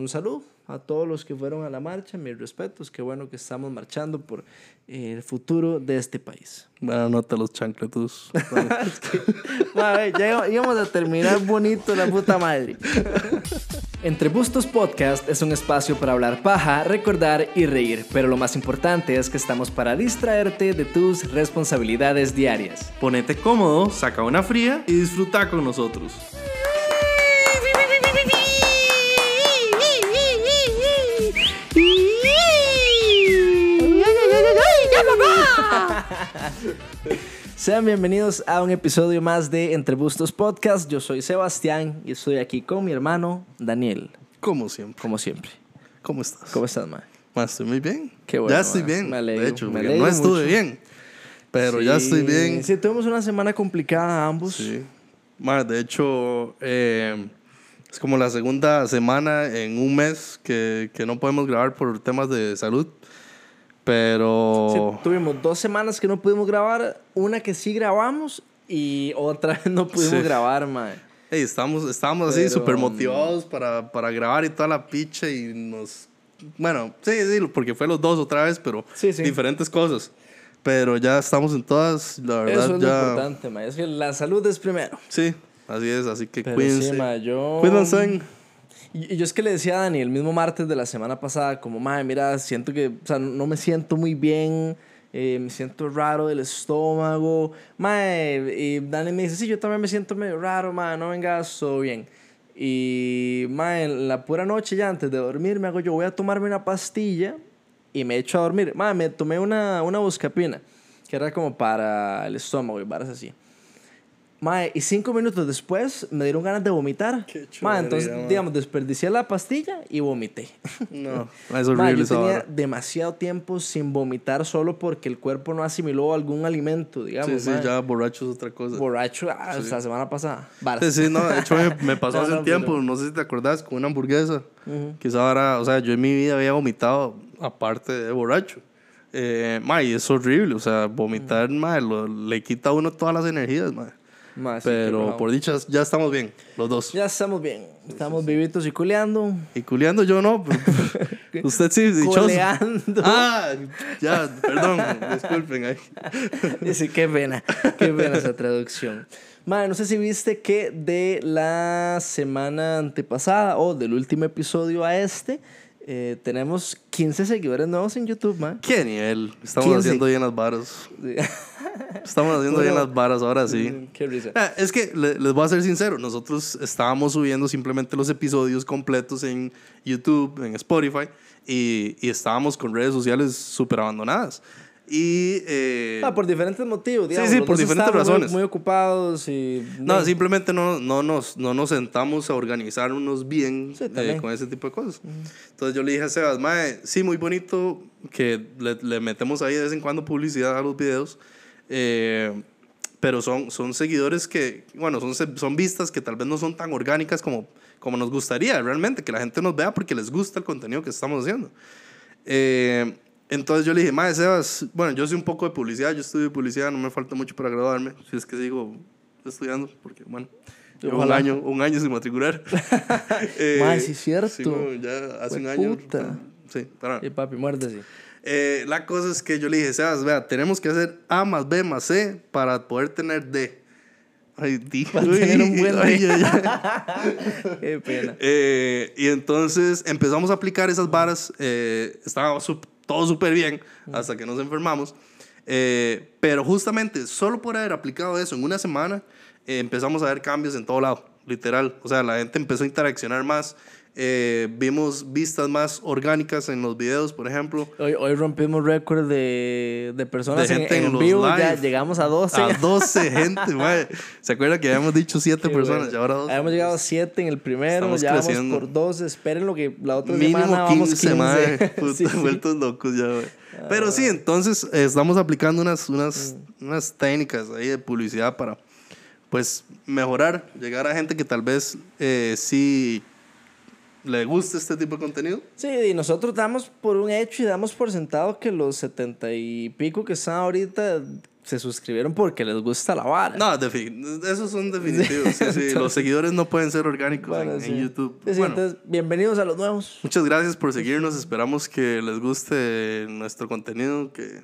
Un saludo a todos los que fueron a la marcha, mis respetos, qué bueno que estamos marchando por eh, el futuro de este país. Bueno, nota los chancletus. es que, madre, ya íbamos a terminar bonito la puta madre. Entre Bustos Podcast es un espacio para hablar paja, recordar y reír, pero lo más importante es que estamos para distraerte de tus responsabilidades diarias. Ponete cómodo, saca una fría y disfruta con nosotros. Sean bienvenidos a un episodio más de Entre Bustos Podcast. Yo soy Sebastián y estoy aquí con mi hermano Daniel. Como siempre. Como siempre. ¿Cómo estás? ¿Cómo estás, ma? Ma, estoy muy bien. Qué bueno, Ya estoy ma. bien. Me alegro, de hecho, me porque alegro no estuve mucho. bien. Pero ya estoy bien. Sí, tuvimos una semana complicada ambos. Sí. Ma, de hecho, eh, es como la segunda semana en un mes que, que no podemos grabar por temas de salud. Pero. Sí, tuvimos dos semanas que no pudimos grabar, una que sí grabamos y otra no pudimos Sí. grabar, ma. Hey, estábamos, estábamos así súper motivados para, para grabar y toda la picha y nos... Bueno, sí, sí, porque fue los dos otra vez, pero Sí, sí. diferentes cosas. Pero ya estamos en todas, la verdad Eso es lo ya... importante, ma. Es que la salud es primero. Sí, así es, así que Pero cuídense. sí, ma, yo... Cuídense. Y y yo es que le decía a Dani el mismo martes de la semana pasada, como, madre, mira, siento que, o sea, no me siento muy bien, eh, me siento raro del estómago. Madre, y Dani me dice, sí, yo también me siento medio raro, madre, no vengas, todo bien. Y, madre, en la pura noche ya antes de dormir me hago yo, voy a tomarme una pastilla y me echo a dormir. Madre, me tomé una, una buscapina, que era como para el estómago y varas así. Mae, y cinco minutos después me dieron ganas de vomitar. Qué Mae, entonces, mae. digamos, desperdicié la pastilla y vomité. No, es Mae, horrible yo esa tenía demasiado tiempo sin vomitar solo porque el cuerpo no asimiló algún alimento, digamos. Sí, sí, mae. ya borracho es otra cosa. Borracho, ah, o sea, la semana pasada. Sí, sí, no, de hecho me, me pasó No, hace no, un tiempo, pero- no sé si te acordás, con una hamburguesa. Quizá ahora, o sea, yo en mi vida había vomitado aparte de borracho. Eh, ma, y es horrible, o sea, vomitar, ma, lo- le quita a uno todas las energías, ma. Mae, Pero por dichas, ya estamos bien, los dos. Ya estamos bien. Estamos vivitos y culeando. Y culeando yo no, pero usted sí, dichoso. Coleando. Ah, ya, perdón, disculpen ahí. Dice, qué pena, qué pena esa traducción. Madre, no sé si viste que de la semana antepasada o del último episodio a este, eh, tenemos 15 seguidores nuevos en YouTube, man. ¿Qué nivel? Estamos 15. haciendo bien las varas. Estamos haciendo bien Bueno, las varas ahora sí. Qué risa. Ah, Es que le- les voy a ser sincero, nosotros estábamos subiendo simplemente los episodios completos en YouTube, en Spotify, y, y estábamos con redes sociales súper abandonadas. Y... eh, Ah, por diferentes motivos, digamos. sí, los por diferentes estábamos muy- razones. Muy, ocupados y... no, simplemente no, no, nos, no nos sentamos a organizarnos bien Sí, eh, con ese tipo de cosas. Entonces yo le dije a Sebas, Mae, sí, muy bonito que le, le metemos ahí de vez en cuando publicidad a los videos, eh, pero son, son seguidores que, bueno, son, son vistas que tal vez no son tan orgánicas como, como nos gustaría realmente, que la gente nos vea porque les gusta el contenido que estamos haciendo. Eh, entonces yo le dije, Mae, Sebas, bueno, yo soy un poco de publicidad, yo estudio publicidad, no me falta mucho para graduarme, si es que sigo estudiando, porque bueno, llevo un año, un año sin matricular. Eh, Mae, sí es cierto. sí, no, ya hace un año. puta. Sí, para- Y papi, muérdese. eh, la cosa es que yo le dije, Sebas, vea, tenemos que hacer A más B más C para poder tener D. Ay. Para Uy, tener un buen. Qué pena. Eh, y entonces empezamos a aplicar esas varas. eh, estaba sup- todo súper bien hasta que nos enfermamos. Eh, pero justamente solo por haber aplicado eso en una semana, eh, empezamos a ver cambios en todo lado, literal. O sea, la gente empezó a interaccionar más. Eh, vimos vistas más orgánicas en los videos, por ejemplo. Hoy, hoy rompimos récord de, de personas De en, gente en en los vivo. Ya live. llegamos a 12. A 12 gente, mae. ¿Se acuerda que habíamos dicho 7 Qué personas bueno. y ahora 12? Habíamos llegado a 7 en el primero, Estamos ya vamos creciendo. por 12. Esperen lo que la otra Mínimo semana vamos 15, 15. mae. Puta, Sí, sí. vueltos locos ya, mae. Pero sí, entonces eh, estamos aplicando unas, unas, unas técnicas ahí de publicidad para, pues, mejorar, llegar a gente que tal vez eh, sí le guste este tipo de contenido. Sí, y nosotros damos por un hecho y damos por sentado que los 70 y pico que están ahorita se suscribieron porque les gusta la vara. No, esos son definitivos. Sí, sí. Los seguidores no pueden ser orgánicos Bueno, en, sí. en YouTube. Bueno, entonces, bienvenidos a los nuevos. muchas gracias por seguirnos. Esperamos que les guste nuestro contenido, que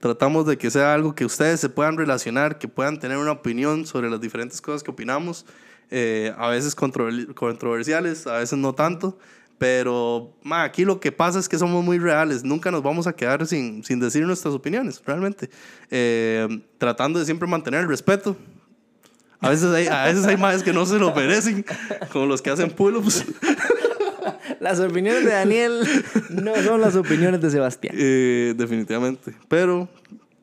tratamos de que sea algo que ustedes se puedan relacionar, que puedan tener una opinión sobre las diferentes cosas que opinamos. Eh, a veces controver- controversiales, a veces no tanto. Pero ma, aquí lo que pasa es que somos muy reales. Nunca nos vamos a quedar sin, sin decir nuestras opiniones, realmente. Eh, tratando de siempre mantener el respeto. A veces hay, a veces hay más que no se lo merecen, como los que hacen pull-ups. Las opiniones de Daniel no son las opiniones de Sebastián. Eh, definitivamente. Pero,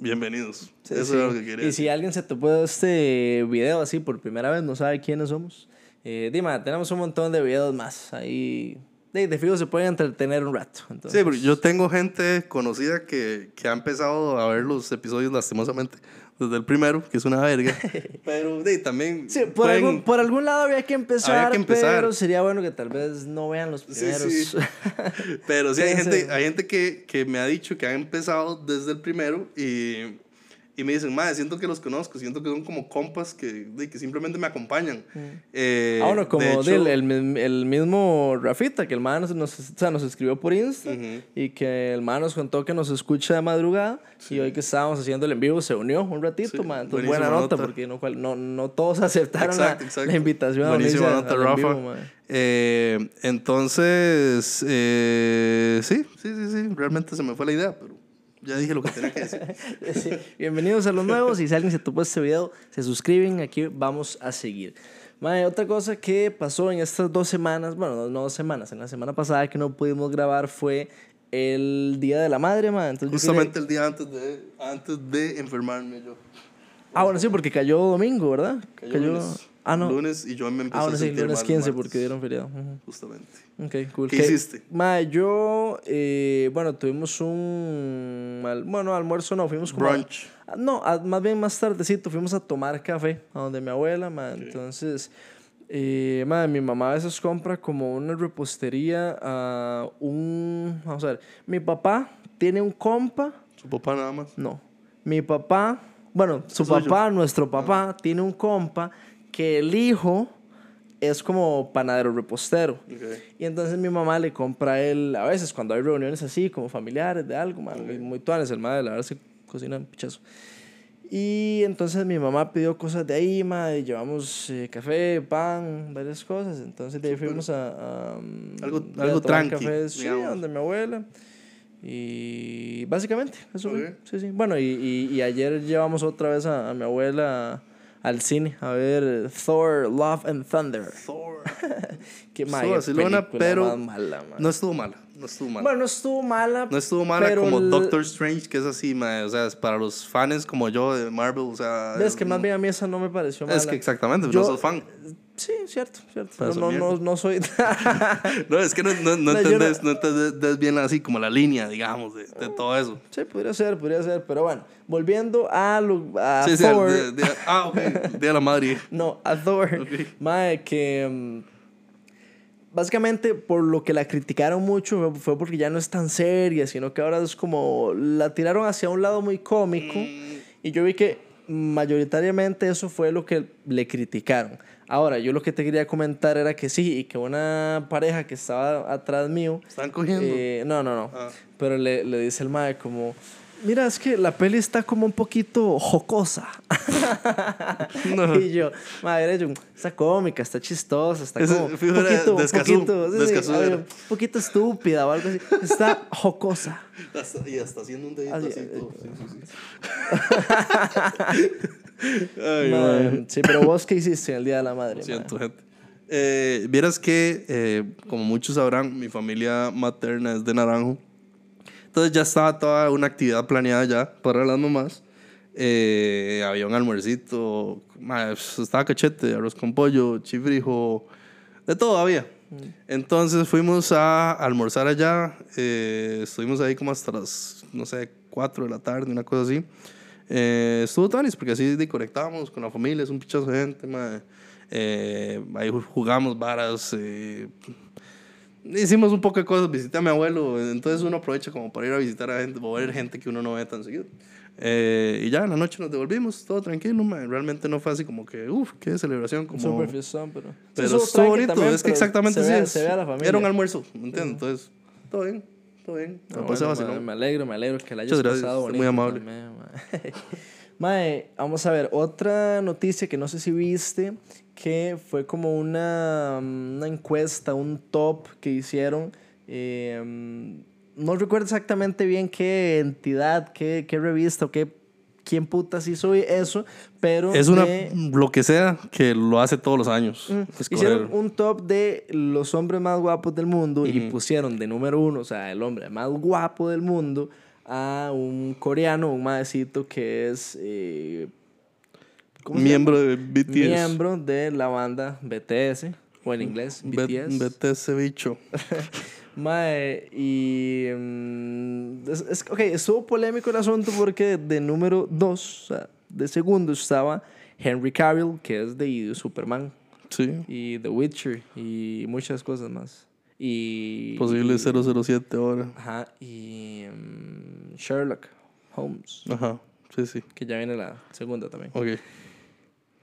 bienvenidos. Sí, Eso sí. es lo que quería Y si alguien se topó este video así por primera vez, no sabe quiénes somos, eh, Dima, tenemos un montón de videos más. Ahí, de, de fijo, se pueden entretener un rato. Entonces, Sí, porque yo tengo gente conocida que, que ha empezado a ver los episodios lastimosamente desde el primero, que es una verga. Pero de, también. Sí, por, pueden- algún, por algún lado había que empezar, Había que empezar. pero sería bueno que tal vez no vean los Sí, primeros. sí. Pero sí, hay gente, hay gente que, que me ha dicho que han empezado desde el primero y, y me dicen, madre, siento que los conozco, siento que son como compas que, de, que simplemente me acompañan. Eh, ah, bueno, como de hecho- del- el, el mismo Rafita, que el man nos, o sea, nos escribió por Insta Ujú. y que el man nos contó que nos escucha de madrugada y hoy que estábamos haciendo el en vivo se unió un ratito, Sí, man. Entonces, buena nota, nota. porque no, no, no todos aceptaron Exacto, la, exacto. la invitación a Buenísima nota, en Rafa. vivo. Eh, entonces, eh, sí, sí, sí, sí, realmente se me fue la idea, pero ya dije lo que tenía que decir. Sí. Bienvenidos a los nuevos y si alguien se topó este video, se suscriben, aquí vamos a seguir. Mae, otra cosa que pasó en estas dos semanas, bueno, no, dos semanas, en la semana pasada que no pudimos grabar fue el Día de la Madre. Entonces quería- Justamente el día antes de, antes de enfermarme yo. Ah, bueno, sí, porque cayó domingo, ¿verdad? Cayó lunes. Ah, no. Lunes y yo me empecé Ah, bueno, a sí, sentir lunes mal 15 martes, porque dieron feriado. Justamente. Ok, cool. ¿Qué hiciste? Mae, yo, eh, bueno, tuvimos un, bueno, almuerzo no, fuimos como... Brunch. Ah, No, a- más bien más tardecito fuimos a tomar café a donde mi abuela, ma. Entonces, eh, ma, mi mamá a veces compra como una repostería a un... Vamos a ver, mi papá tiene un compa, Su papá nada más. no, mi papá, bueno, su yo. papá, nuestro papá, tiene un compa que el hijo es como panadero repostero. Ok. Y entonces mi mamá le compra a él, a veces cuando hay reuniones así, como familiares, de algo, man, muy tuanes, el madre, la verdad se cocina un pichazo. Y entonces mi mamá pidió cosas de ahí, ma, y llevamos eh, café, pan, varias cosas. Entonces de ahí fuimos a, a, Algo- a algo tranqui, café, sí, donde mi abuela. Y básicamente, eso fue. Ok. Sí, sí. Bueno, y, y, y ayer llevamos otra vez a, a mi abuela al cine a ver Thor, Love and Thunder. Thor. Qué Estuvo ma, qué vacilona, película pero más mala, ma. No estuvo mala. No estuvo mala. Bueno, no estuvo mala. no estuvo mala pero como el- Doctor Strange, que es así, mae, o sea, es para los fans como yo de Marvel, o sea... Ves que más bien a mí esa no me pareció mala. Es que exactamente, Yo- no sos fan. Sí, cierto, cierto. No, no, no, soy. No, es que no, no, no entendés, no entendés bien así como la línea, digamos, de, de todo eso. sí, podría ser, podría ser. Pero bueno, volviendo a, lo- a Sí, sí, Thor. de- de- ah, ok, de la Madre. No, a Thor. Ok. Mae, que. mm, Básicamente, por lo que la criticaron mucho fue- porque ya no es tan seria, sino que ahora es como. La tiraron hacia un lado muy cómico. Mm. Y yo vi que mayoritariamente eso fue lo que le criticaron. Ahora, yo lo que te quería comentar era que sí, y que una pareja que estaba atrás mío. Están cogiendo. eh, no, no, no. Ah. Pero le, le dice el mae como. Mira, es que la peli está como un poquito jocosa. No. Y yo, madre, yo, está cómica, está chistosa, está como un poquito, un descasú, poquito, sí, sí, un poquito estúpida o algo así. Está jocosa. Hasta- y hasta haciendo un dedito Así, así. eh, todo. Sí, sí, sí. Ay, Madre, sí, pero vos qué hiciste en el Día de la Madre. Lo siento, gente. Eh, Vieras que, eh, como muchos sabrán, mi familia materna es de Naranjo. Entonces ya estaba toda una actividad planeada ya para las mamás. Eh, había un almuercito, estaba cachete, arroz con pollo, chifrijo, de todo había. Entonces fuimos a almorzar allá. eh, estuvimos ahí como hasta las, no sé, 4 de la tarde, una cosa así. Eh, estuvo tanis porque así conectábamos con la familia, es un pichazo de gente, ma. Eh, ahí jugamos varas. eh, hicimos un poco de cosas, visité a mi abuelo, entonces uno aprovecha como para ir a visitar a gente, o ver gente que uno no ve tan seguido. Eh, y ya en la noche nos devolvimos, todo tranquilo, mae. realmente no fue así como que, uff, qué celebración, como... Super fiestón, pero... Pero Sí, estuvo bonito, también, es que exactamente se sí ve- es. Se ve a la familia. Era un almuerzo, ¿me entiendes? Entonces, todo bien, todo bien. Ah, pasé bueno, mae, me alegro, me alegro que la hayas pasado muy bonito amable. también, mae. Vamos a ver, otra noticia que no sé si viste, que fue como una, mm, una encuesta, un top que hicieron. eh, mm, no recuerdo exactamente bien qué entidad, qué, qué revista o qué, quién putas hizo eso, pero... Es una, de- lo que sea, que lo hace todos los años. Escoger. Hicieron un top de los hombres más guapos del mundo y pusieron de número uno, o sea, el hombre más guapo del mundo, a un coreano, un maecito que es eh, ¿cómo se Miembro de? BTS. miembro de la banda BTS, o en inglés, B- BTS. BTS bicho. Mae, y. mm, es, es- ok, estuvo polémico el asunto porque de número 2, o sea, de segundo estaba Henry Cavill, que es de Superman, Sí. y The Witcher, y muchas cosas más. Y. Posible y- 007 ahora. Ajá, y. mm, Sherlock Holmes, Ajá. Sí, sí. que ya viene la segunda también. Ok.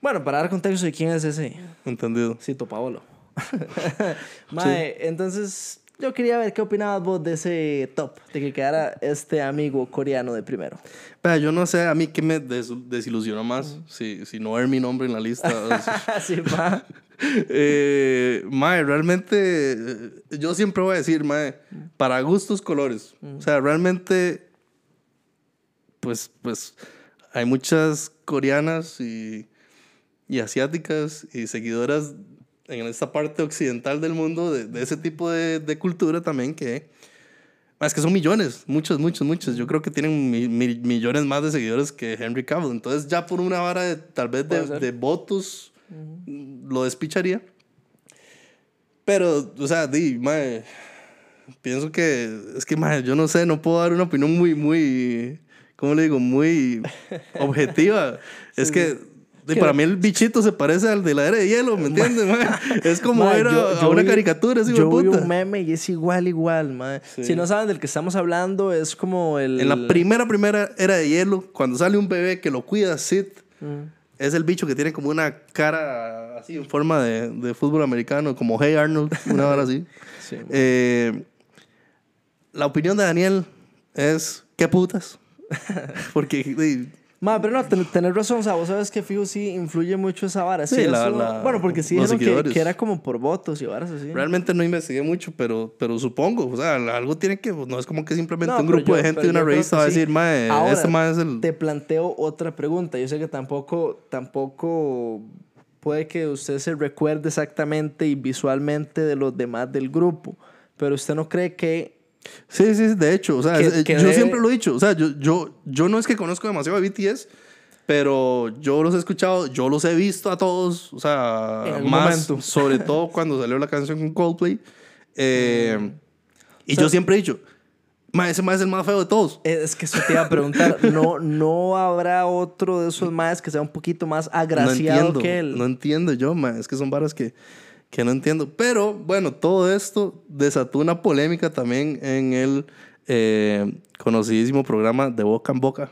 Bueno, para dar contexto de quién es ese. Entendido. Cito Paolo. Mae, entonces yo quería ver qué opinabas vos de ese top, de que quedara este amigo coreano de primero. Vea, yo no sé a mí qué me des- desilusionó más. Si, si no ver mi nombre en la lista. sí, va. eh, mae, realmente. Yo siempre voy a decir, mae, para gustos, colores. O sea, realmente. Pues, pues. Hay muchas coreanas y, y asiáticas y seguidoras en esta parte occidental del mundo de, de ese tipo de, de cultura también que. Es que son millones, muchos, muchos, muchos. Yo creo que tienen mi- mi- millones más de seguidores que Henry Cavill. Entonces, ya por una vara de tal vez de, Puede lo despicharía. Pero, o sea, di, mae, pienso que, es que, mae, yo no sé, no puedo dar una opinión muy, muy, ¿cómo le digo? Muy objetiva. es que, di, para mí el bichito se parece al de la era de hielo, ¿me entiendes, mae? Es como Mae, ver a, yo- a yo una vi- caricatura, así, Yo vi puta. un meme y es igual, igual, mae. Sí. Si no saben del que estamos hablando, es como el... En la primera, primera era de hielo, cuando sale un bebé que lo cuida Sid, Mm. Es el bicho que tiene como una cara así en forma de, de fútbol americano, como Hey Arnold, una hora así. Sí. Eh, la opinión de Daniel es, ¿qué putas? Porque Ma, pero no, ten- tenés razón, o sea, vos sabes que fijo sí influye mucho esa vara. Sí, Sí, la- eso- la- bueno, porque sí dijeron que, que era como por votos y varas así. realmente no investigué mucho, pero, pero supongo, o sea, algo tiene que, no es como que simplemente No, un grupo yo- de gente de una revista va a decir, Ahora, este mae es el... Te planteo otra pregunta. Yo sé que tampoco, tampoco puede que usted se recuerde exactamente y visualmente de los demás del grupo, pero usted no cree que... Sí, sí, de hecho, o sea, Que- es- que yo debe- siempre lo he dicho, o sea, yo, yo, yo no es que conozco demasiado de BTS, pero yo los he escuchado, yo los he visto a todos, o sea, más, momento. sobre todo cuando salió la canción con Coldplay. eh, y O sea- yo siempre he dicho, ma, ese más es el más feo de todos. Es que eso te iba a preguntar, ¿no, no habrá otro de esos más que sea un poquito más No agraciado entiendo, que él? no entiendo yo, ma, es que son varas que, que no entiendo. Pero bueno, todo esto desató una polémica también en el eh, conocidísimo programa de Boca en Boca.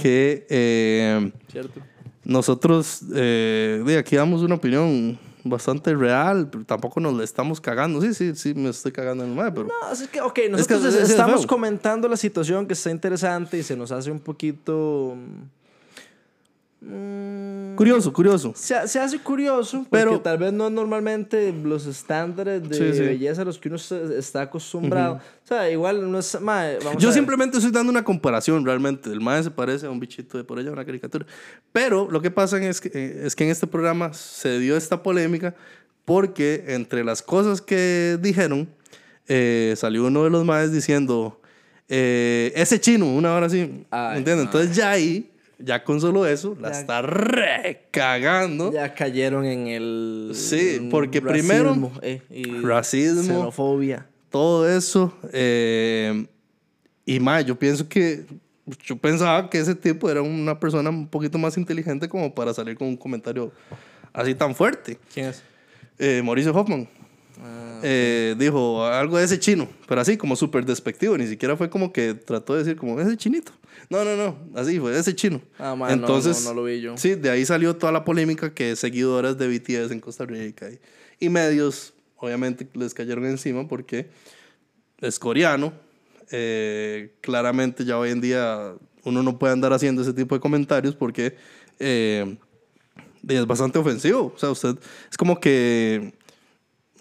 Que eh, ¿Cierto? nosotros eh, de aquí damos una opinión bastante real, pero tampoco nos le estamos cagando. Sí, sí, sí, me estoy cagando en el mar, pero No, es que, ok, nosotros que es- es estamos comentando la situación que está interesante y se nos hace un poquito... mm, curioso, curioso. se, se hace curioso, Pero- pero tal vez no normalmente los estándares de Sí, sí. belleza a los que uno está acostumbrado. O sea, igual no es... mae, vamos a Yo ver. simplemente estoy dando una comparación realmente. El mae se parece a un bichito de por allá, una caricatura. Pero lo que pasa es que, eh, es que en este programa se dio esta polémica porque entre las cosas que dijeron, eh, salió uno de los maes diciendo, eh, ese chino, una hora así. ¿Entiendes? Entonces ya ahí, ya con solo eso, la Ya. está recagando. Ya cayeron en el... Sí, en porque primero- racismo, eh, y Racismo. Xenofobia. todo eso. eh, y más, yo pienso que. Yo pensaba que ese tipo era una persona un poquito más inteligente como para salir con un comentario así tan fuerte. ¿Quién es? Eh, Mauricio Hoffman. Ah, eh, dijo algo de ese chino, pero así como súper despectivo, ni siquiera fue como que trató de decir como ese chinito. No, no, no, así fue, ese chino. Ah, man, no, Entonces, no, no lo vi yo. sí, de ahí salió toda la polémica que seguidoras de BTS en Costa Rica y, y medios, obviamente, les cayeron encima porque es coreano. eh, claramente ya hoy en día uno no puede andar haciendo ese tipo de comentarios porque eh, es bastante ofensivo. O sea, usted es como que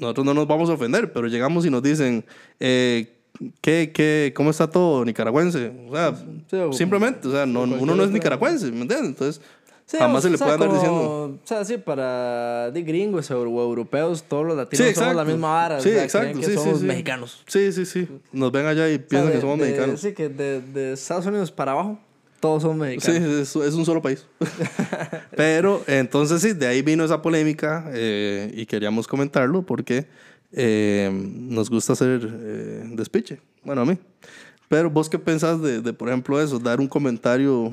nosotros no nos vamos a ofender, pero llegamos y nos dicen, eh, ¿qué, qué, ¿cómo está todo nicaragüense? O sea, Sí, o- simplemente, o sea, no, uno no es nicaragüense, ¿me entiendes? Entonces, Sí, jamás o se le puede andar como- diciendo. O sea, sí, para de gringos o europeos, todos los latinos Sí, somos la misma vara. Sí, o sea, exacto, que somos mexicanos. Sí, sí, sí. Nos ven allá y piensan de- que somos de- mexicanos. Sí, que de, de Estados Unidos para abajo, todos Sí, mexicanos. es, es un solo país. Pero entonces sí, de ahí vino esa polémica eh, y queríamos comentarlo porque eh, nos gusta hacer eh, despiche. Bueno, a mí. Pero vos qué pensás de, de, por ejemplo, eso, dar un comentario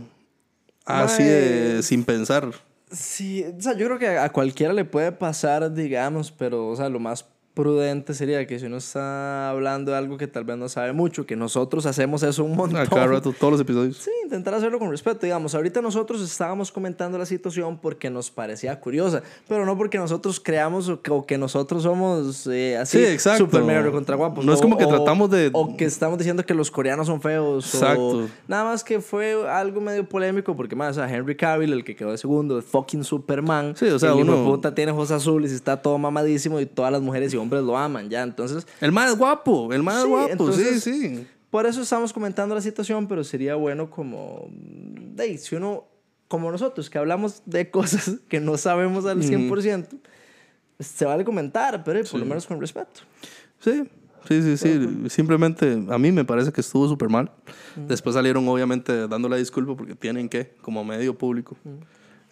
así de, Mae. sin pensar. Sí, o sea, yo creo que a cualquiera le puede pasar, digamos, pero, o sea, lo más prudente sería que si uno está hablando de algo que tal vez no sabe mucho, que nosotros hacemos eso un montón. A cada rato, todos los episodios. Sí, intentar hacerlo con respeto. Digamos, ahorita nosotros estábamos comentando la situación porque nos parecía curiosa, pero no porque nosotros creamos o que, o que nosotros somos eh, así Sí, exacto. super mega contra guapos. No es como que tratamos de- O que estamos diciendo que los coreanos son feos. Exacto. O, nada más que fue algo medio polémico porque más, o sea, Henry Cavill, el que quedó de segundo, de fucking Superman. Sí, o sea, el uno- puta tiene ojos azules y está todo mamadísimo y todas las mujeres y hombres lo aman, ya. Entonces, El más guapo, el más Sí, guapo, entonces- sí, sí. por eso estamos comentando la situación, pero sería bueno como, mm, ahí, si uno, como nosotros, que hablamos de cosas que no sabemos al 100%, pues, se vale comentar, pero por lo menos con respeto. Sí, sí, sí, sí. Simplemente a mí me parece que estuvo súper mal. Después salieron obviamente dando la disculpa porque tienen que, como medio público.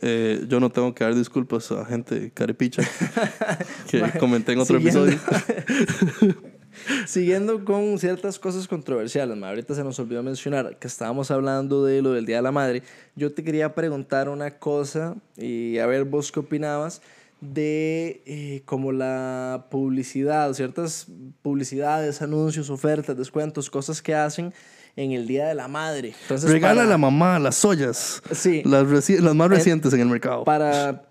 Eh, yo no tengo que dar disculpas a gente carepicha que comenté en otro Siguiendo- episodio. Siguiendo con ciertas cosas controversiales, ma, ahorita se nos olvidó mencionar que estábamos hablando de lo del Día de la Madre. Yo te quería preguntar una cosa y a ver vos qué opinabas de eh, como la publicidad, ciertas publicidades, anuncios, ofertas, descuentos, cosas que hacen en el Día de la Madre. Entonces, Regala para- a la mamá las ollas. Sí. Las, reci- las más En- recientes en el mercado. para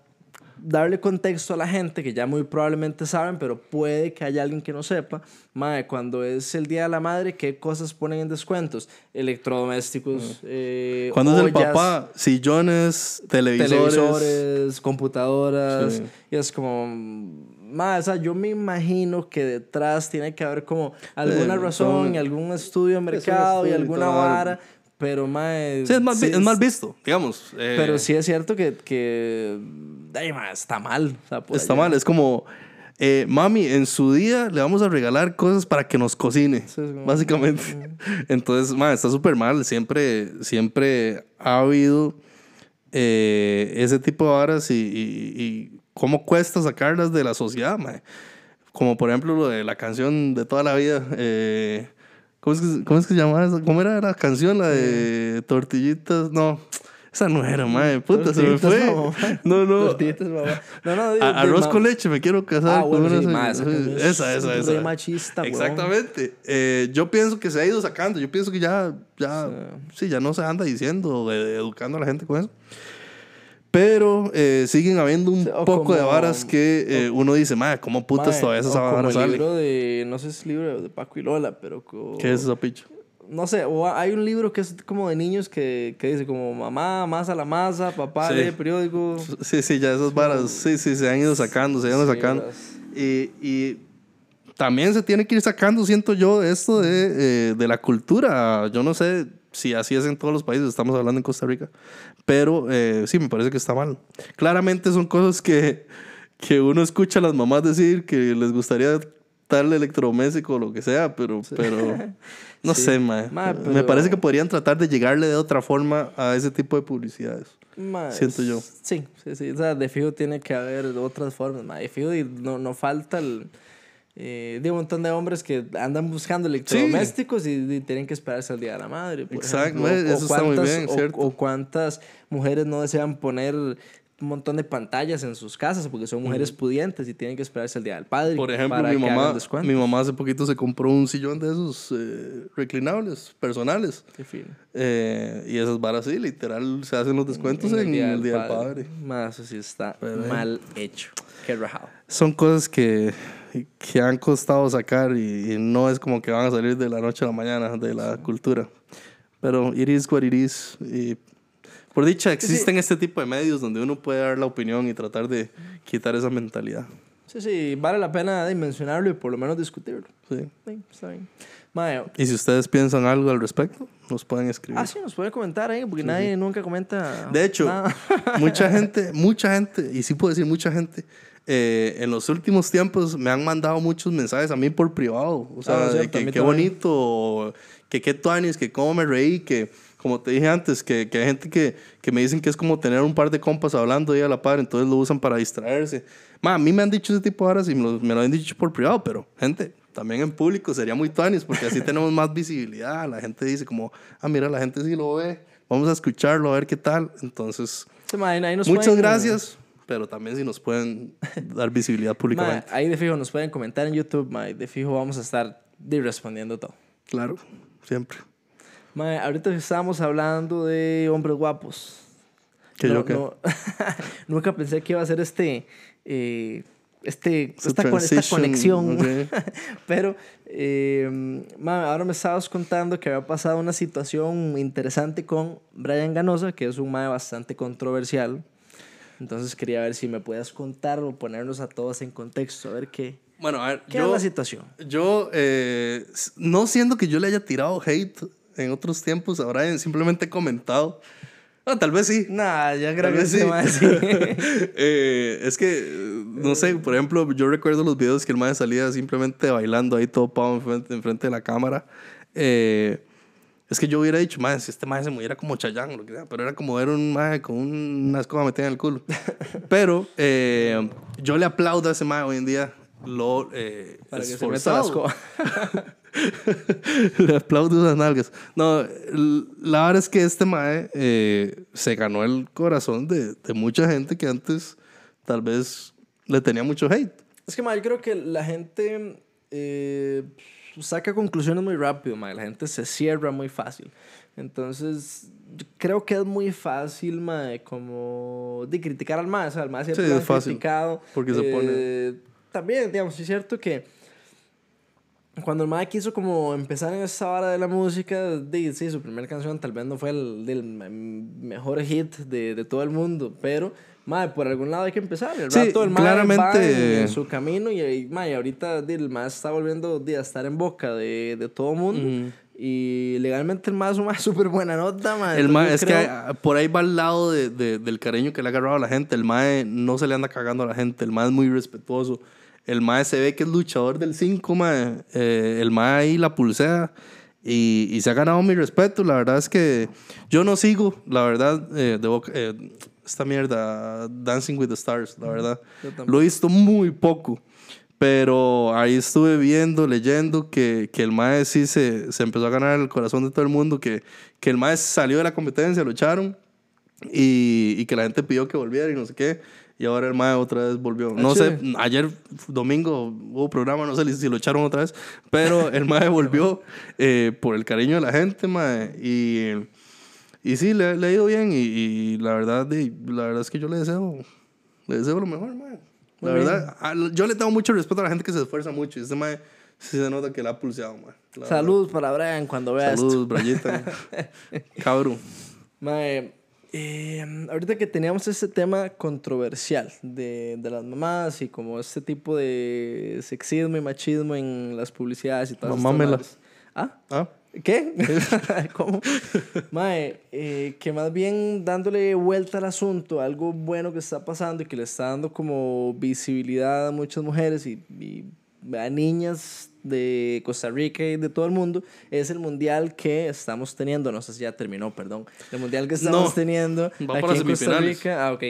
darle contexto a la gente que ya muy probablemente saben, pero puede que haya alguien que no sepa, mae, cuando es el Día de la Madre, ¿qué cosas ponen en descuentos? Electrodomésticos, eh, Cuando es el papá, sillones, televisores. televisores, computadoras, Sí. y es como... mae, o sea, yo me imagino que detrás tiene que haber como alguna Sí, razón son- y algún estudio de mercado y estudio y alguna vara, pero mae, Sí, es mal, sí es mal visto, digamos. eh, pero sí es cierto que, que ay, ma, está mal. o sea, Está allá. mal, es como, eh, mami, en su día le vamos a regalar cosas para que nos cocine, Sí, como- básicamente. Entonces, ma, está súper mal, siempre, siempre ha habido eh, ese tipo de varas y, y- y cómo cuesta sacarlas de la sociedad, ma. Como por ejemplo lo de la canción de toda la vida. eh, ¿cómo, es que, ¿Cómo es que se llamaba esa? ¿Cómo era la canción? La de tortillitas. No, esa no era, mae. Puta, se me fue. mamá. No, no. Mamá. No, no, de- A- arroz con leche, me quiero casar Ah, con bueno, una sí, se- ma, esa esa, esa, esa. machista. Exactamente. Eh, yo pienso que se ha ido sacando. Yo pienso que ya, ya, sí, ya no se anda diciendo, eh, educando a la gente con eso. Pero eh, siguen habiendo un o poco de como- varas que eh, uno dice, madre, ¿cómo putas Mae, todavía o esa como vara el sale? libro de, no sé si es libro de Paco y Lola, pero... co- ¿Qué es esa picha? No sé, o hay un libro que es como de niños que, que dice como mamá, masa la masa, papá Sí. lee periódico. Sí, sí, ya esas varas, sí, sí, se han ido sacando, se han ido Sí, sacando. varas. Y, y también se tiene que ir sacando, siento yo, esto de, eh, de la cultura. Yo no sé si así es en todos los países, estamos hablando en Costa Rica, pero eh, sí, me parece que está mal. Claramente son cosas que, que uno escucha a las mamás decir que les gustaría tal electrodoméstico o lo que sea, pero, pero no Sí. sé, mae. Mae, Me pero- parece que podrían tratar de llegarle de otra forma a ese tipo de publicidades. Ma, Siento yo. Sí, sí, sí. O sea, de fijo tiene que haber otras formas. ma. De fijo y no, no falta el... Eh, de un montón de hombres que andan buscando electrodomésticos y, y tienen que esperarse al Día de la Madre. por Exacto, ejemplo. eso está muy cuántas- bien, o- cierto. O cuántas mujeres no desean poner un montón de pantallas en sus casas porque son mujeres pudientes y tienen que esperarse el día del padre. Por ejemplo, para mi mamá, mi mamá hace poquito se compró un sillón de esos eh, reclinables, personales. Qué fino. Eh, y esas varas sí, literal, se hacen los descuentos en, el Día del Padre. Más eso sí está Pero, eh. mal hecho. Qué rajado. Son cosas que, que han costado sacar y, y no es como que van a salir de la noche a la mañana de la cultura. Pero it is what it is. Y por dicha, existen este tipo de medios donde uno puede dar la opinión y tratar de quitar esa mentalidad. Sí, sí, vale la pena dimensionarlo y por lo menos discutirlo. Sí. Sí, está bien. Mae, Y si ustedes piensan algo al respecto, nos pueden escribir. ah, sí, nos pueden comentar ahí porque nadie nunca comenta. De hecho, nada. mucha gente, mucha gente, y sí puedo decir mucha gente, eh, en los últimos tiempos me han mandado muchos mensajes a mí por privado. O sea, Ah, de que qué bonito, que qué tuanis, que cómo me reí, que como te dije antes, que, que hay gente que, que me dicen que es como tener un par de compas hablando ahí a la par, entonces lo usan para distraerse. Ma, a mí me han dicho ese tipo de horas y me lo, me lo han dicho por privado, pero gente, también en público sería muy tuanis porque así tenemos más visibilidad. La gente dice como, ah, mira, la gente sí lo ve, vamos a escucharlo, a ver qué tal. Entonces, Sí, muchas pueden- gracias, pero también si nos pueden dar visibilidad públicamente. ahí de fijo nos pueden comentar en YouTube, mae, de fijo vamos a estar di- respondiendo todo. Claro, siempre. Mae, ahorita estábamos hablando de hombres guapos. Que No- yo que... no- nunca pensé que iba a ser este, eh, este, esta, esta conexión. ok. Pero eh, ahora me estabas contando que había pasado una situación interesante con Brian Ganosa, que es un mae bastante controversial. Entonces quería ver si me puedas contar o ponernos a todos en contexto, a ver qué, Bueno, a ver, qué es yo, la situación. yo eh, no siendo que yo le haya tirado hate en otros tiempos a Brian, simplemente he comentado. Ah, tal vez sí. Nah, ya creo que sí. mae sí. Eh, es que, no sé, por ejemplo, yo recuerdo los videos que el mae salía simplemente bailando ahí todo pavo enfrente, enfrente de la cámara. Eh, es que yo hubiera dicho, mae, si este mae se moviera como Chayán o lo que sea, pero era como ver un mae con una escoba metida en el culo. pero eh, yo le aplaudo a ese mae hoy en día lo eh, Para que se meta la esforzado. escoba. Le aplaudo esas nalgas. No, la verdad es que este mae eh, se ganó el corazón de, de mucha gente que antes tal vez le tenía mucho hate. Es que, ma, yo creo que la gente eh, saca conclusiones muy rápido, ma. La gente se cierra muy fácil. Entonces, yo creo que es muy fácil, ma, como de criticar al sea, al ma siempre Sí, es fácil, criticado. porque se Eh, También, digamos, es cierto que cuando el mae quiso como empezar en esa vara de la música, di, sí, su primera canción tal vez no fue el, me- mejor hit de, de todo el mundo, pero mae, por algún lado hay que empezar. El Sí, rato el mae va claramente- en, su camino y, y, mae, ahorita el mae está volviendo a estar en boca de, de todo el mundo. Y legalmente el mae es un mae súper buena nota, mae. El mae, es que creo- hay- por ahí va al lado de, de- del cariño que le ha agarrado a la gente. El mae no se le anda cagando a la gente. El mae es muy respetuoso. El mae se ve que es luchador del 5, mae. Eh, el mae ahí la pulsea. Y, y se ha ganado mi respeto. La verdad es que yo no sigo, la verdad, eh, de boca- eh, esta mierda, Dancing with the Stars, la verdad. Lo he visto muy poco. Pero ahí estuve viendo, leyendo que, que el mae sí se, se empezó a ganar el corazón de todo el mundo, que, que el mae salió de la competencia, lo echaron y, y que la gente pidió que volviera y no sé qué. Y ahora el mae otra vez volvió. No sé, ayer domingo hubo programa, no sé si lo echaron otra vez, pero el mae volvió eh, por el cariño de la gente, mae. Y, y sí, le, le ha ido bien y, y la, verdad, di- la verdad es que yo le deseo, le deseo lo mejor, mae. La Muy verdad, a- yo le tengo mucho respeto a la gente que se esfuerza mucho. Y este mae sí se nota que la ha pulseado, mae. La Salud para Brian cuando verdad. vea esto. Saludos, Brayita. Cabrón. Mae, eh, ahorita que teníamos este tema controversial de, de las mamás y como este tipo de sexismo y machismo en las publicidades y todas estas Mamámela. varas. ¿Ah? ¿Ah? ¿Qué? ¿Cómo? Mae, eh, que más bien dándole vuelta al asunto, algo bueno que está pasando y que le está dando como visibilidad a muchas mujeres y, y a niñas de Costa Rica y de todo el mundo, es el mundial que estamos teniendo, no sé si ya terminó, perdón, el mundial que estamos No, teniendo aquí en Costa. Rica. Ah, ok.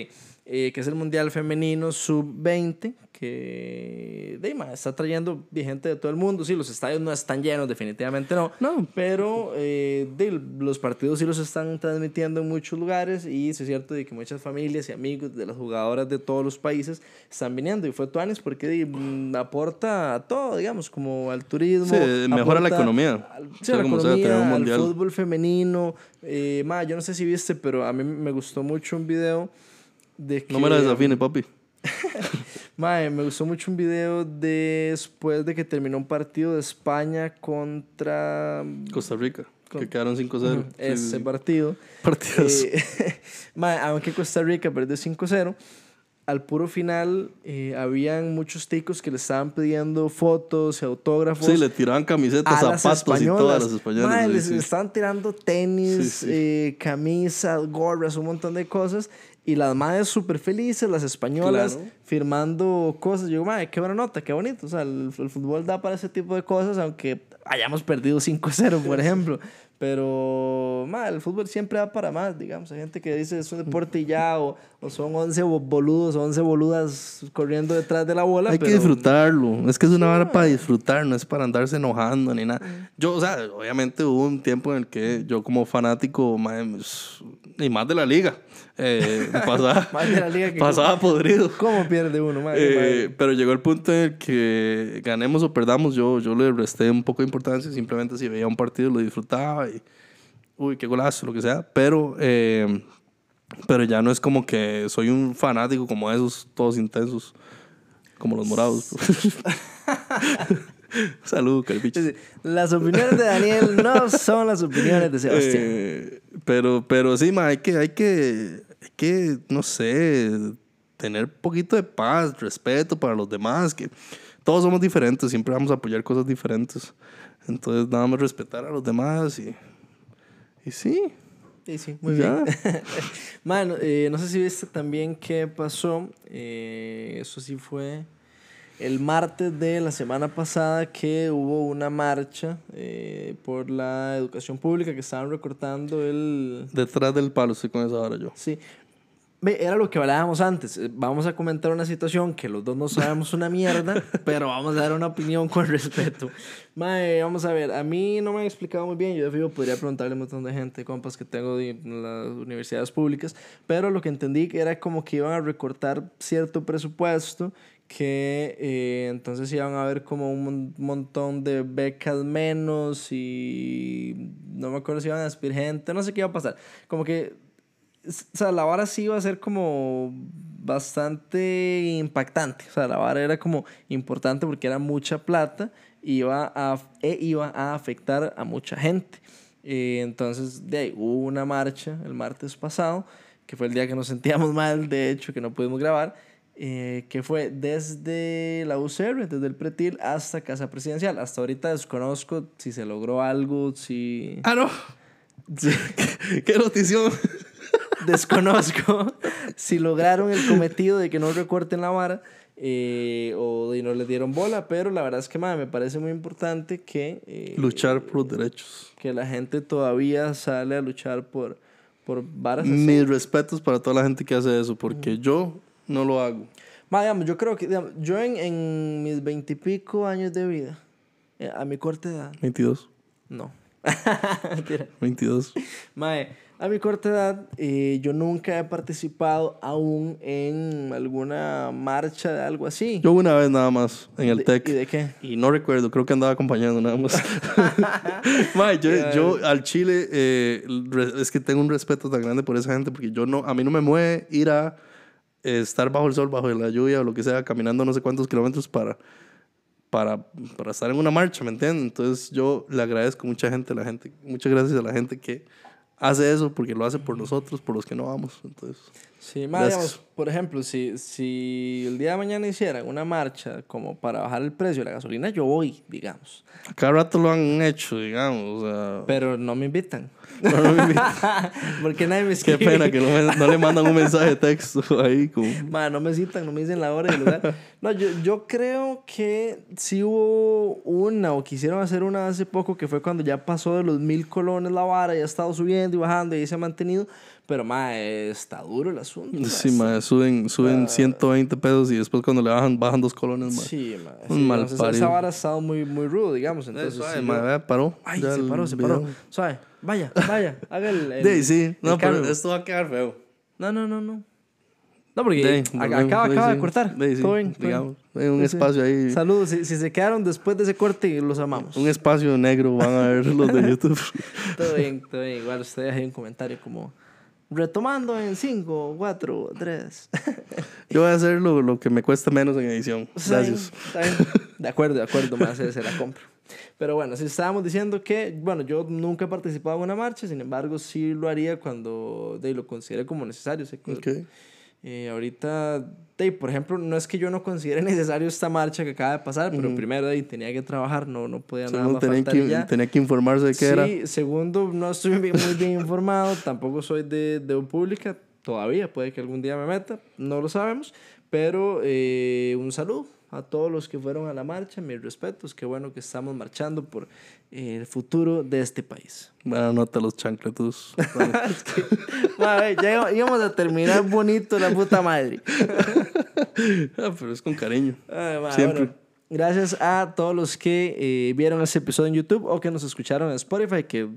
Eh, que es el Mundial Femenino Sub-20, que de, ma, está trayendo gente de todo el mundo. Sí, los estadios no están llenos, definitivamente no. No. Pero eh, de, los partidos sí los están transmitiendo en muchos lugares y es cierto de que muchas familias y amigos de las jugadoras de todos los países están viniendo. Y fue Tuanis porque de, mm, aporta a todo, digamos, como al turismo. Sí, mejora la economía. al- sí, la sea, un economía, al fútbol femenino. Eh, ma, yo no sé si viste, pero a mí me gustó mucho un video de que... No me la desafine, papi. Mae, me gustó mucho un video después de que terminó un partido de España contra Costa Rica, Con- que quedaron 5-0. Ujú, Sí, ese sí, partido. Partidos. Eh, mae, aunque Costa Rica perdió 5-0, al puro final eh, habían muchos ticos que le estaban pidiendo fotos y autógrafos. sí, le tiraban camisetas, a zapatos y todas las españolas. Mae, les sí. estaban tirando tenis, eh, camisas, gorras, un montón de cosas. Y las madres súper felices, las españolas, Claro. firmando cosas. Yo madre, qué buena nota, qué bonito. O sea, el, el fútbol da para ese tipo de cosas, aunque hayamos perdido 5-0, por ejemplo. Pero, madre, el fútbol siempre da para más, digamos. Hay gente que dice es un deporte y ya, o, o son 11 bo- boludos, 11 boludas corriendo detrás de la bola. Hay que pero- disfrutarlo. Es que es una vara para disfrutar, no es para andarse enojando ni nada. Yo, o sea, obviamente hubo un tiempo en el que yo como fanático, pues, y más de la liga, eh, pasaba, Más de la liga que- pasaba podrido. ¿Cómo pierde uno, madre? Eh, Madre. pero llegó el punto en el que ganemos o perdamos, yo, yo le resté un poco de importancia, simplemente si veía un partido lo disfrutaba y, uy, qué golazo, lo que sea, pero, eh, pero ya no es como que soy un fanático como esos, todos intensos, como los morados. Salud, sí. Las opiniones de Daniel no son las opiniones de Sebastián. Eh, pero, pero sí, ma, hay que, hay que, hay que, no sé, tener poquito de paz, respeto para los demás, que todos somos diferentes, siempre vamos a apoyar cosas diferentes. Entonces, nada más respetar a los demás y, y sí. Sí, sí, muy Ya. bien. Mano, eh, no sé si viste también qué pasó. eh, eso sí fue el martes de la semana pasada que hubo una marcha eh, por la educación pública que estaban recortando el... Detrás del palo estoy con esa hora yo. Sí. Era lo que hablábamos antes. Eh, Vamos a comentar una situación que los dos no sabemos una mierda, pero vamos a dar una opinión con respeto. Mae, vamos a ver, a mí no me han explicado muy bien. Yo de podría preguntarle a un montón de gente, compas que tengo de en las universidades públicas, pero lo que entendí era como que iban a recortar cierto presupuesto que eh, entonces iban a haber como un mon- montón de becas menos y no me acuerdo si iban a despedir gente, no sé qué iba a pasar. Como que o sea, la vara sí iba a ser como bastante impactante. O sea, la vara era como importante porque era mucha plata iba a, e iba a afectar a mucha gente. Eh, entonces, de ahí hubo una marcha el martes pasado, que fue el día que nos sentíamos mal, de hecho, que no pudimos grabar, eh, que fue desde la UCR, desde el Pretil hasta Casa Presidencial. Hasta ahorita desconozco si se logró algo, si... Ah, no. si- Qué notición. desconozco si lograron el cometido de que no recorten la vara eh, o de no le dieron bola, pero la verdad es que madre, me parece muy importante que, eh, Luchar por los derechos. que la gente todavía sale a luchar por, por varas así. Mis respetos para toda la gente que hace eso, porque yo no lo hago. Ma, digamos, yo creo que digamos, yo en, en mis veintipico años de vida, eh, a mi corta edad, 22. no. Mentira. 22. Mae, a mi corta edad, eh, yo nunca he participado aún en alguna marcha de algo así. Yo una vez nada más en el De- TEC. ¿Y de qué? Y no recuerdo, creo que andaba acompañando nada más. Mae, yo, yo al Chile eh, es que tengo un respeto tan grande por esa gente porque yo no, a mí no me mueve ir a eh, estar bajo el sol, bajo la lluvia o lo que sea, caminando no sé cuántos kilómetros para, para, para estar en una marcha, ¿me entienden? Entonces yo le agradezco mucha gente, a la gente, muchas gracias a la gente que hace eso porque lo hace por nosotros, por los que no vamos. Entonces, Sí, Gracias. digamos, por ejemplo, si, si el día de mañana hicieran una marcha como para bajar el precio de la gasolina, yo voy, digamos. cada rato lo han hecho, digamos. O sea, Pero no me invitan. no, no me invitan. Porque nadie me Qué escribe. pena que no, me- no le mandan un mensaje de texto ahí. Como, Ma, no me citan, no me dicen la hora y el lugar. No, yo, yo creo que sí hubo una, o quisieron hacer una hace poco, que fue cuando ya pasó de los mil colones la vara, ya ha estado subiendo y bajando y ahí se ha mantenido. Pero, mae, está duro el asunto. mae. Sí, mae, suben, suben 120 pesos y después cuando le bajan, bajan dos colones, mae. Sí, mae. Un sí, mal digamos, esa- vara ha estado muy, muy rudo, digamos. Entonces, Suave, sí, mae, vea, paró. Ay, se el paró, se paró. Suave, vaya, vaya, haga el. el sí, el no, pero cambio. esto va a quedar feo. No, no, no, no. No, porque De, acaba, acaba de sí. cortar. De, sí, Todo bien, todo bien. digamos, hay un Sí, sí. espacio ahí. Saludos. Si, si se quedaron después de ese corte, los amamos. Un espacio negro van a ver los de YouTube. Todo bien, todo bien. Igual usted deja ahí un comentario como retomando en 5, 4, 3. Yo voy a hacer lo, lo que me cuesta menos en edición. Gracias. De acuerdo, de acuerdo, más se la compro. Pero bueno, si estábamos diciendo que, bueno, yo nunca he participado en una marcha, sin embargo, sí lo haría cuando de, lo considere como necesario. sé que- Ok. Eh, ahorita, de, por ejemplo, no es que yo no considere necesario esta marcha que acaba de pasar, pero primero de, tenía que trabajar, no, no podía nada Segundo, más tenía faltar que, ya. tenía que informarse de qué sí, era. segundo, no estoy bien- muy bien informado, tampoco soy de, de pública todavía, puede que algún día me meta, no lo sabemos, pero eh, un saludo a todos los que fueron a la marcha, mis respetos, qué bueno que estamos marchando por eh, el futuro de este país. Buena nota los chancletus. Es que, madre, ya íbamos- a terminar bonito la puta madre. Ah, pero es con cariño. Ay, ma, Siempre. bueno, gracias a todos los que eh, vieron ese episodio en YouTube o que nos escucharon en Spotify, que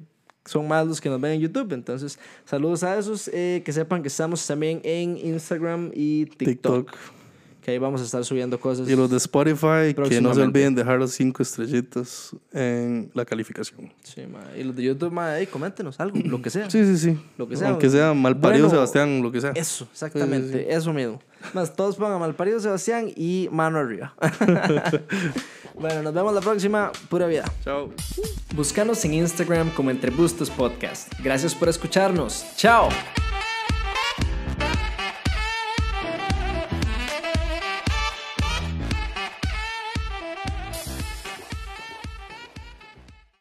son más los que nos ven en YouTube. Entonces, saludos a esos. eh, que sepan que estamos también en Instagram y TikTok, TikTok. Que ahí vamos a estar subiendo cosas. Y los de Spotify, que no se olviden dejar las cinco estrellitas en la calificación. Sí, ma, Y los de YouTube, ma, ey, coméntenos algo, lo que sea. Sí, sí, sí. Lo que sea. Aunque sea mal parido Bueno, Sebastián, lo que sea. Eso, exactamente, eso mismo. Más, todos pongan malparido Sebastián y mano arriba. bueno, nos vemos la próxima. Pura vida. Chao. Búscanos en Instagram como Entre Bustos Podcast. Gracias por escucharnos. Chao.